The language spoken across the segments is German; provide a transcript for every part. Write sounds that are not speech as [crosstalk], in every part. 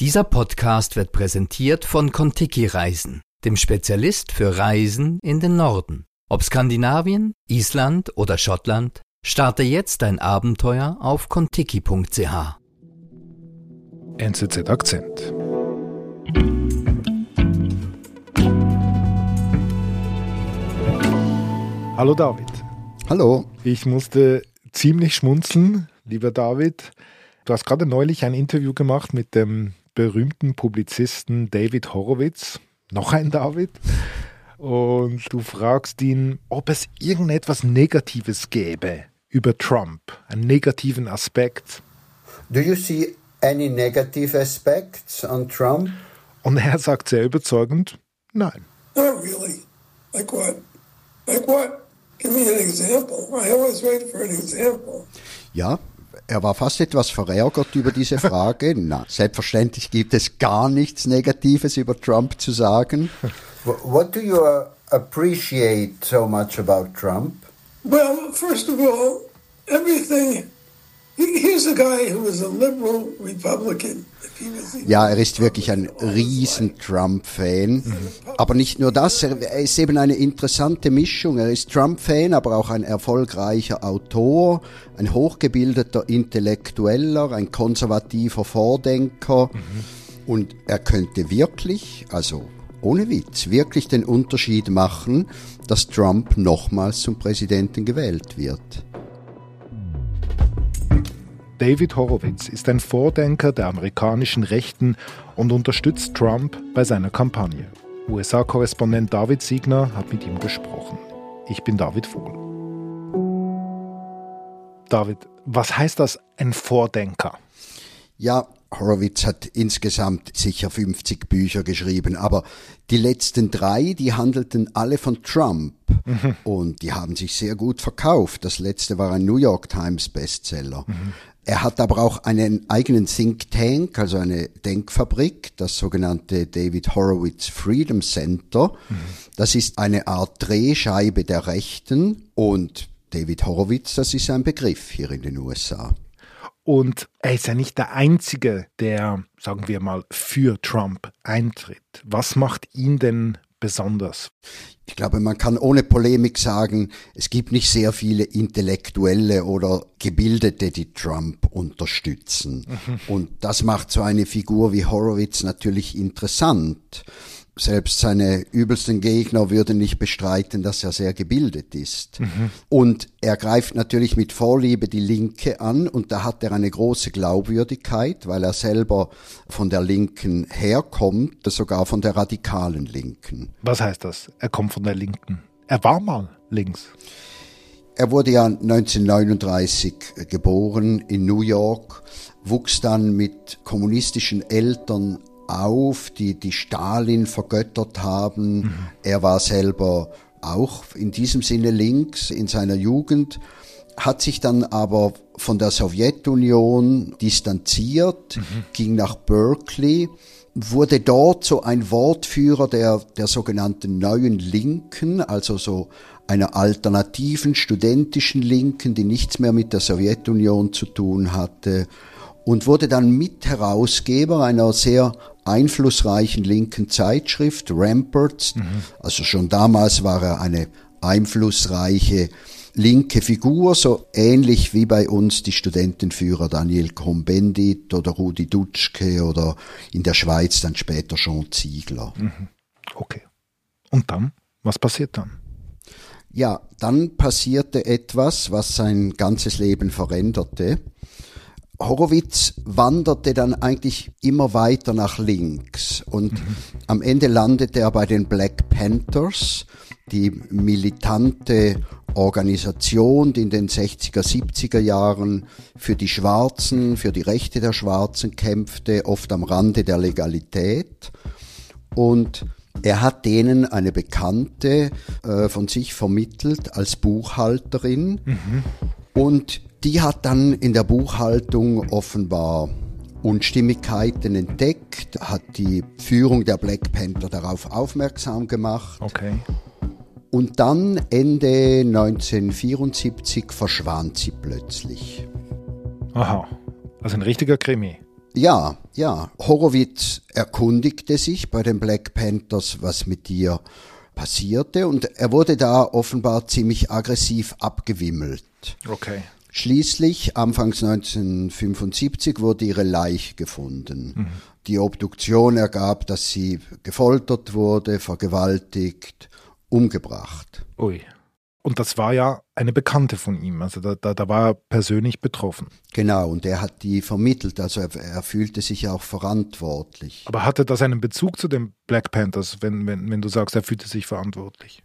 Dieser Podcast wird präsentiert von Kontiki Reisen, dem Spezialist für Reisen in den Norden. Ob Skandinavien, Island oder Schottland, starte jetzt dein Abenteuer auf kontiki.ch. NZZ Akzent. Hallo David. Hallo. Ich musste ziemlich schmunzeln, lieber David. Du hast gerade neulich ein Interview gemacht mit dem berühmten Publizisten David Horowitz, noch ein David, und du fragst ihn, ob es irgendetwas Negatives gäbe über Trump, einen negativen Aspekt. Do you see any negative aspects on Trump? Und er sagt sehr überzeugend, nein. Not really. Like what? Like what? Give me an example. I always wait for an example. Ja, er war fast etwas verärgert über diese Frage. [laughs] Na, selbstverständlich gibt es gar nichts Negatives über Trump zu sagen. What do you uh, appreciate so much about Trump? Well, first of all, everything. Ja, er ist wirklich ein riesen Trump-Fan. Aber nicht nur das, er, ist eben eine interessante Mischung. Er ist Trump-Fan, aber auch ein erfolgreicher Autor, ein hochgebildeter Intellektueller, ein konservativer Vordenker. Und er könnte wirklich, also ohne Witz, wirklich den Unterschied machen, dass Trump nochmals zum Präsidenten gewählt wird. David Horowitz ist ein Vordenker der amerikanischen Rechten und unterstützt Trump bei seiner Kampagne. USA-Korrespondent David Siegner hat mit ihm gesprochen. Ich bin David Vogel. David, was heißt das, ein Vordenker? Ja, Horowitz hat insgesamt sicher 50 Bücher geschrieben, aber die letzten drei, die handelten alle von Trump mhm. und die haben sich sehr gut verkauft. Das letzte war ein New York Times Bestseller. Mhm. Er hat aber auch einen eigenen Think Tank, also eine Denkfabrik, das sogenannte David Horowitz Freedom Center. Mhm. Das ist eine Art Drehscheibe der Rechten und David Horowitz, das ist ein Begriff hier in den USA. Und er ist ja nicht der Einzige, der, sagen wir mal, für Trump eintritt. Was macht ihn denn besonders? Ich glaube, man kann ohne Polemik sagen, es gibt nicht sehr viele Intellektuelle oder Gebildete, die Trump unterstützen. Mhm. Und das macht so eine Figur wie Horowitz natürlich interessant. Selbst seine übelsten Gegner würden nicht bestreiten, dass er sehr gebildet ist. Mhm. Und er greift natürlich mit Vorliebe die Linke an und da hat er eine große Glaubwürdigkeit, weil er selber von der Linken herkommt, sogar von der radikalen Linken. Was heißt das? Er kommt von der Linken. Er war mal links. Er wurde ja 1939 geboren in New York, wuchs dann mit kommunistischen Eltern auf, die, die Stalin vergöttert haben. Mhm. Er war selber auch in diesem Sinne links in seiner Jugend, hat sich dann aber von der Sowjetunion distanziert, mhm. ging nach Berkeley, wurde dort so ein Wortführer der, der sogenannten neuen Linken, also so einer alternativen studentischen Linken, die nichts mehr mit der Sowjetunion zu tun hatte und wurde dann Mitherausgeber einer sehr einflussreichen linken Zeitschrift, Ramparts. Mhm. Also schon damals war er eine einflussreiche linke Figur, so ähnlich wie bei uns die Studentenführer Daniel Cohn-Bendit oder Rudi Dutschke oder in der Schweiz dann später Jean Ziegler. Mhm. Okay. Und dann? Was passiert dann? Ja, dann passierte etwas, was sein ganzes Leben veränderte. Horowitz wanderte dann eigentlich immer weiter nach links und mhm. am Ende landete er bei den Black Panthers, die militante Organisation, die in den 60er, 70er Jahren für die Schwarzen, für die Rechte der Schwarzen kämpfte, oft am Rande der Legalität. Und er hat denen eine Bekannte äh, von sich vermittelt als Buchhalterin. Mhm. Und die hat dann in der Buchhaltung offenbar Unstimmigkeiten entdeckt, hat die Führung der Black Panther darauf aufmerksam gemacht. Okay. Und dann Ende 1974 verschwand sie plötzlich. Aha, also ein richtiger Krimi. Ja, ja. Horowitz erkundigte sich bei den Black Panthers, was mit dir passierte und er wurde da offenbar ziemlich aggressiv abgewimmelt. Okay. Schließlich, anfangs 1975, wurde ihre Leiche gefunden. Mhm. Die Obduktion ergab, dass sie gefoltert wurde, vergewaltigt, umgebracht. Ui. Und das war ja eine Bekannte von ihm, also da, da, da war er persönlich betroffen. Genau, und er hat die vermittelt, also er, er fühlte sich auch verantwortlich. Aber hatte das einen Bezug zu den Black Panthers, wenn, wenn, wenn du sagst, er fühlte sich verantwortlich?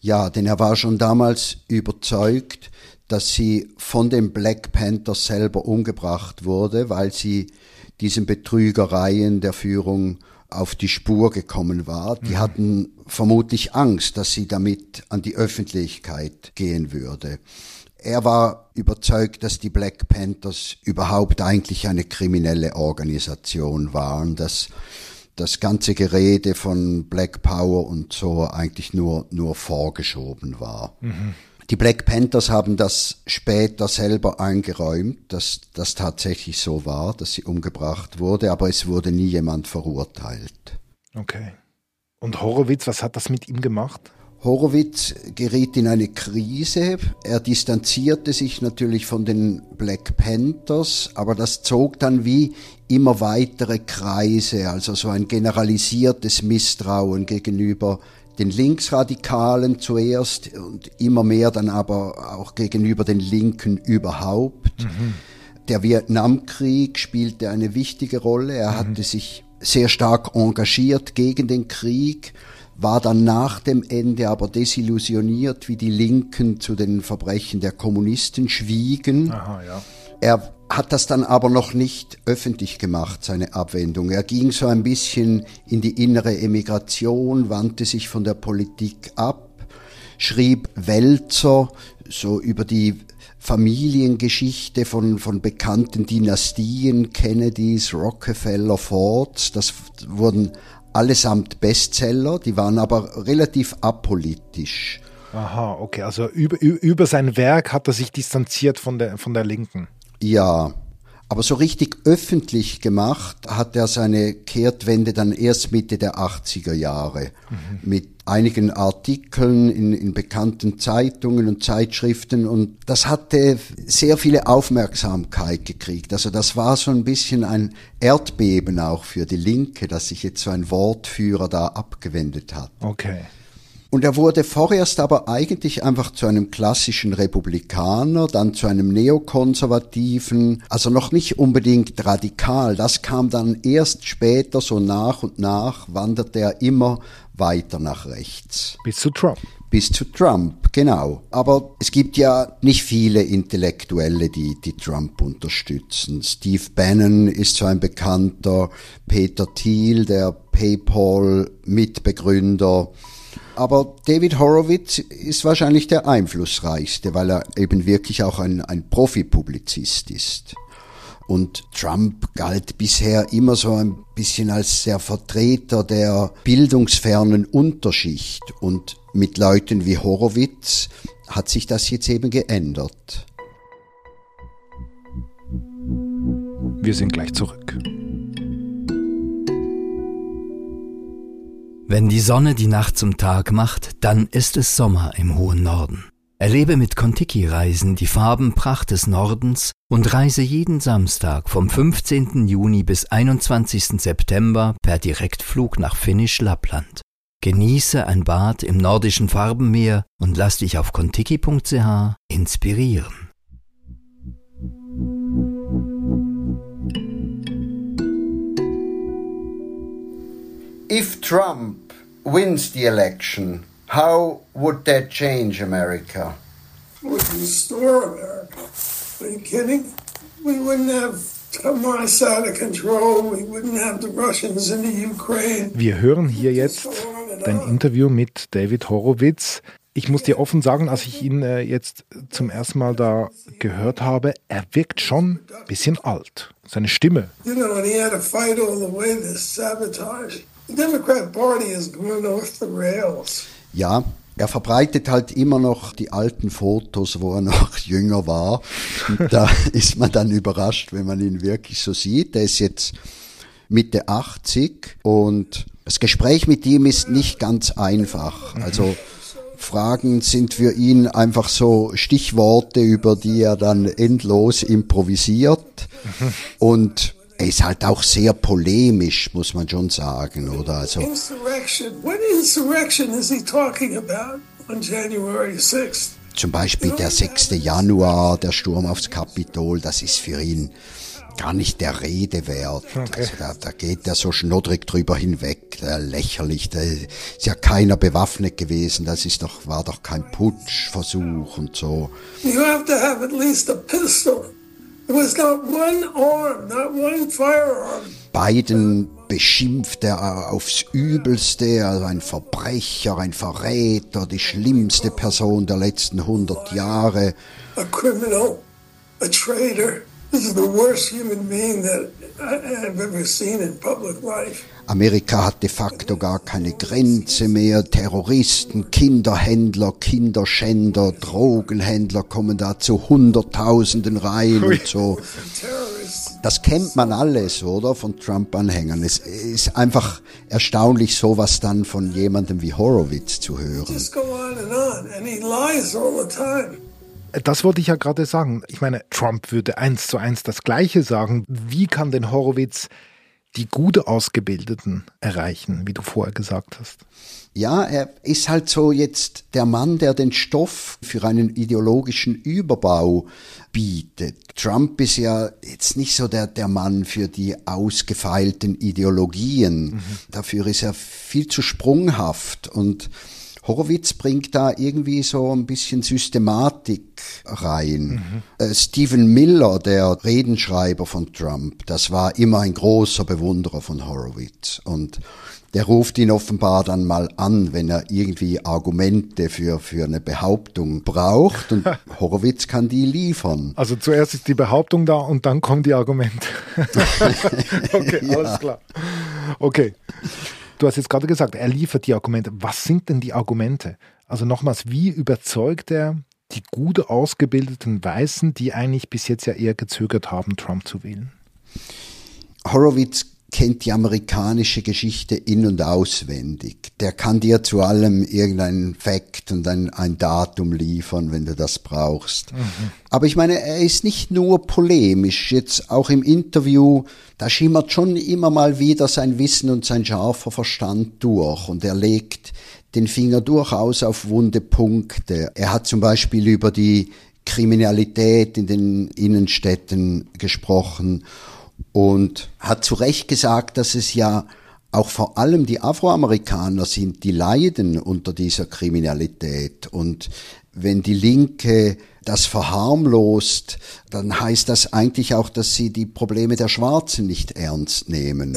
Ja, denn er war schon damals überzeugt, dass sie von den Black Panthers selber umgebracht wurde, weil sie diesen Betrügereien der Führung auf die Spur gekommen war. Die mhm. hatten vermutlich Angst, dass sie damit an die Öffentlichkeit gehen würde. Er war überzeugt, dass die Black Panthers überhaupt eigentlich eine kriminelle Organisation waren, dass das ganze Gerede von Black Power und so eigentlich nur, nur vorgeschoben war. Mhm. Die Black Panthers haben das später selber eingeräumt, dass das tatsächlich so war, dass sie umgebracht wurde, aber es wurde nie jemand verurteilt. Okay. Und Horowitz, was hat das mit ihm gemacht? Horowitz geriet in eine Krise. Er distanzierte sich natürlich von den Black Panthers, aber das zog dann wie immer weitere Kreise, also so ein generalisiertes Misstrauen gegenüber den Linksradikalen zuerst und immer mehr dann aber auch gegenüber den Linken überhaupt. Mhm. Der Vietnamkrieg spielte eine wichtige Rolle. Er mhm. hatte sich sehr stark engagiert gegen den Krieg, war dann nach dem Ende aber desillusioniert, wie die Linken zu den Verbrechen der Kommunisten schwiegen. Aha, ja. Er hat das dann aber noch nicht öffentlich gemacht, seine Abwendung. Er ging so ein bisschen in die innere Emigration, wandte sich von der Politik ab, schrieb Wälzer so über die Familiengeschichte von, von bekannten Dynastien, Kennedys, Rockefeller, Fords. Das wurden allesamt Bestseller, die waren aber relativ apolitisch. Aha, okay. Also über, über sein Werk hat er sich distanziert von der, von der Linken. Ja, aber so richtig öffentlich gemacht hat er seine Kehrtwende dann erst Mitte der 80er Jahre mhm. mit einigen Artikeln in, in bekannten Zeitungen und Zeitschriften und das hatte sehr viele Aufmerksamkeit gekriegt. Also das war so ein bisschen ein Erdbeben auch für die Linke, dass sich jetzt so ein Wortführer da abgewendet hat. Okay. Und er wurde vorerst aber eigentlich einfach zu einem klassischen Republikaner, dann zu einem Neokonservativen, also noch nicht unbedingt radikal. Das kam dann erst später, so nach und nach, wanderte er immer weiter nach rechts. Bis zu Trump. Bis zu Trump, genau. Aber es gibt ja nicht viele Intellektuelle, die, die Trump unterstützen. Steve Bannon ist so ein bekannter, Peter Thiel, der PayPal-Mitbegründer, aber David Horowitz ist wahrscheinlich der einflussreichste, weil er eben wirklich auch ein, ein Profipublizist ist. Und Trump galt bisher immer so ein bisschen als der Vertreter der bildungsfernen Unterschicht. Und mit Leuten wie Horowitz hat sich das jetzt eben geändert. Wir sind gleich zurück. Wenn die Sonne die Nacht zum Tag macht, dann ist es Sommer im hohen Norden. Erlebe mit Kontiki-Reisen die Farbenpracht des Nordens und reise jeden Samstag vom 15. Juni bis 21. September per Direktflug nach Finnisch Lappland. Genieße ein Bad im nordischen Farbenmeer und lass dich auf kontiki.ch inspirieren. If Trump wins the election, how would that change America? Would restore America. Are you kidding? We wouldn't have Hamas out of control. We wouldn't have the Russians in the Ukraine. Wir hören hier jetzt dein Interview mit David Horowitz. Ich muss dir offen sagen, als ich ihn äh, jetzt zum ersten Mal da gehört habe, er wirkt schon ein bisschen alt. Seine Stimme. You know, and he had to fight all the way to sabotage. The Democrat Party is going off the rails. Ja, Er verbreitet halt immer noch die alten Fotos, wo er noch [laughs] jünger war. Und da [laughs] ist man dann überrascht, wenn man ihn wirklich so sieht. Er ist jetzt Mitte 80 und das Gespräch mit ihm ist nicht ganz einfach. Also Fragen sind für ihn einfach so Stichworte, über die er dann endlos improvisiert. [laughs] Und er ist halt auch sehr polemisch, muss man schon sagen, oder? Also, Insurrection. What insurrection is he talking about on January 6th? zum Beispiel der 6. Januar, der Sturm aufs Kapitol, das ist für ihn gar nicht der Rede wert. Also da, da geht er so schnoddrig drüber hinweg, der lächerlich, da ist ja keiner bewaffnet gewesen, das ist doch, war doch kein Putschversuch und so. You have to have at least a pistol. There was not one arm, not one firearm. Biden beschimpft er aufs Übelste, also ein Verbrecher, ein Verräter, die schlimmste Person der letzten 100 Jahre. a criminal, a traitor. This is the worst human being that I, I've ever seen in public life. Amerika hat de facto gar keine Grenze mehr. Terroristen, Kinderhändler, Kinderschänder, Drogenhändler kommen da zu Hunderttausenden rein und so. Das kennt man alles, oder? Von Trump-Anhängern. Es ist einfach erstaunlich, sowas dann von jemandem wie Horowitz zu hören. Just go on and on. And he lies all the time. Das wollte ich ja gerade sagen. Ich meine, Trump würde eins zu eins das Gleiche sagen. Wie kann denn Horowitz die gut Ausgebildeten erreichen, wie du vorher gesagt hast? Ja, er ist halt so jetzt der Mann, der den Stoff für einen ideologischen Überbau bietet. Trump ist ja jetzt nicht so der, der Mann für die ausgefeilten Ideologien. Dafür ist er viel zu sprunghaft und Horowitz bringt da irgendwie so ein bisschen Systematik rein. Äh, Stephen Miller, der Redenschreiber von Trump, das war immer ein großer Bewunderer von Horowitz und der ruft ihn offenbar dann mal an, wenn er irgendwie Argumente für, für eine Behauptung braucht und [laughs] Horowitz kann die liefern. Also zuerst ist die Behauptung da und dann kommen die Argumente. [laughs] [laughs] okay, alles klar. Okay. Du hast jetzt gerade gesagt, er liefert die Argumente. Was sind denn die Argumente? Also nochmals, wie überzeugt er die gut ausgebildeten Weißen, die eigentlich bis jetzt ja eher gezögert haben, Trump zu wählen? Horowitz kennt die amerikanische Geschichte in- und auswendig. Der kann dir zu allem irgendeinen Fakt und ein, ein Datum liefern, wenn du das brauchst. Aber ich meine, er ist nicht nur polemisch, jetzt auch im Interview, da schimmert schon immer mal wieder sein Wissen und sein scharfer Verstand durch und er legt den Finger durchaus auf wunde Punkte. Er hat zum Beispiel über die Kriminalität in den Innenstädten gesprochen und hat zu Recht gesagt, dass es ja auch vor allem die Afroamerikaner sind, die leiden unter dieser Kriminalität. Und wenn die Linke das verharmlost, dann heißt das eigentlich auch, dass sie die Probleme der Schwarzen nicht ernst nehmen.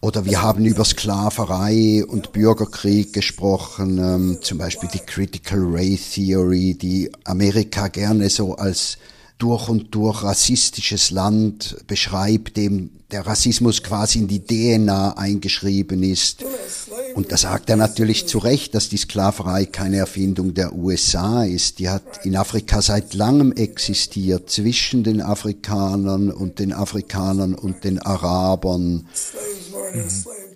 Oder wir haben über Sklaverei und Bürgerkrieg gesprochen, ähm, zum Beispiel die Critical Race Theory, die Amerika gerne so als durch und durch rassistisches Land beschreibt, dem der Rassismus quasi in die DNA eingeschrieben ist. Und da sagt er natürlich zu Recht, dass die Sklaverei keine Erfindung der USA ist. Die hat in Afrika seit langem existiert, zwischen den Afrikanern und den Afrikanern und den Arabern.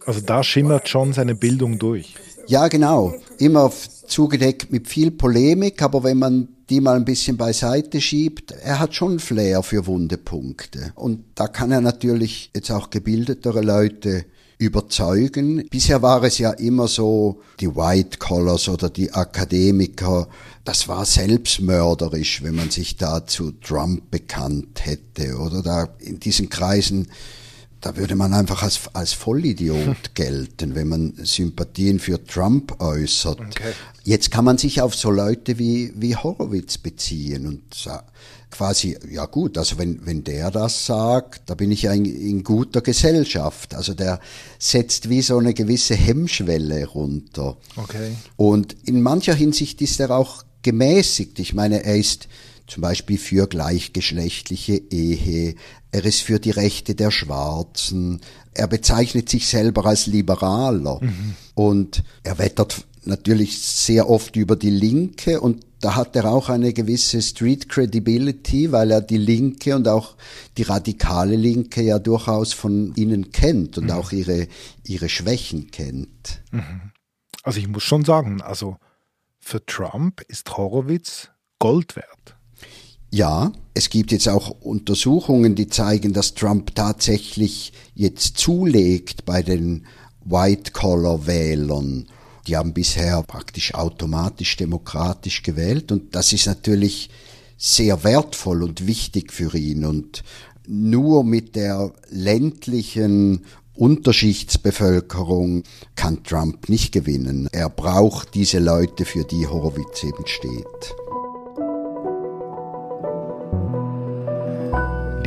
Also da schimmert schon seine Bildung durch. Ja, genau. Immer zugedeckt mit viel Polemik, aber wenn man die mal ein bisschen beiseite schiebt, er hat schon Flair für wunde Punkte. Und da kann er natürlich jetzt auch gebildetere Leute überzeugen. Bisher war es ja immer so, die White Collars oder die Akademiker, das war selbstmörderisch, wenn man sich da zu Trump bekannt hätte, oder da in diesen Kreisen da würde man einfach als, als Vollidiot [laughs] gelten, wenn man Sympathien für Trump äußert. Okay. Jetzt kann man sich auf so Leute wie, wie Horowitz beziehen und quasi, ja gut, also wenn, wenn der das sagt, da bin ich ja in, in guter Gesellschaft. Also der setzt wie so eine gewisse Hemmschwelle runter. Okay. Und in mancher Hinsicht ist er auch gemäßigt. Ich meine, er ist zum Beispiel für gleichgeschlechtliche Ehe, er ist für die Rechte der Schwarzen, er bezeichnet sich selber als Liberaler und er wettert natürlich sehr oft über die Linke und da hat er auch eine gewisse Street Credibility, weil er die Linke und auch die radikale Linke ja durchaus von ihnen kennt und mhm. auch ihre, ihre Schwächen kennt. Mhm. Also ich muss schon sagen, also für Trump ist Horowitz Gold wert. Ja, es gibt jetzt auch Untersuchungen, die zeigen, dass Trump tatsächlich jetzt zulegt bei den White-Collar-Wählern die haben bisher praktisch automatisch demokratisch gewählt und das ist natürlich sehr wertvoll und wichtig für ihn und nur mit der ländlichen Unterschichtsbevölkerung kann Trump nicht gewinnen. Er braucht diese Leute, für die Horowitz eben steht.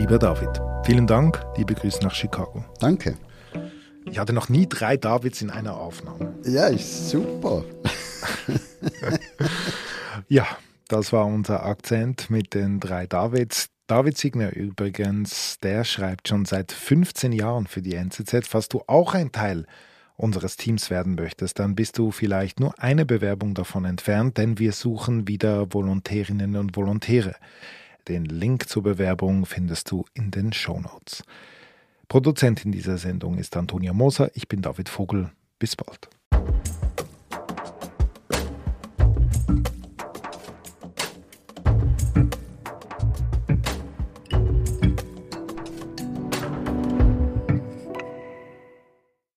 Lieber David, vielen Dank, liebe Grüße nach Chicago. Danke. Ich hatte noch nie drei Davids in einer Aufnahme. Ja, ist super. [laughs] ja, das war unser Akzent mit den drei Davids. David Signer übrigens, der schreibt schon seit 15 Jahren für die NZZ. Falls du auch ein Teil unseres Teams werden möchtest, dann bist du vielleicht nur eine Bewerbung davon entfernt, denn wir suchen wieder Volontärinnen und Volontäre. Den Link zur Bewerbung findest du in den Show Notes. Produzentin dieser Sendung ist Antonia Moser. Ich bin David Vogel. Bis bald.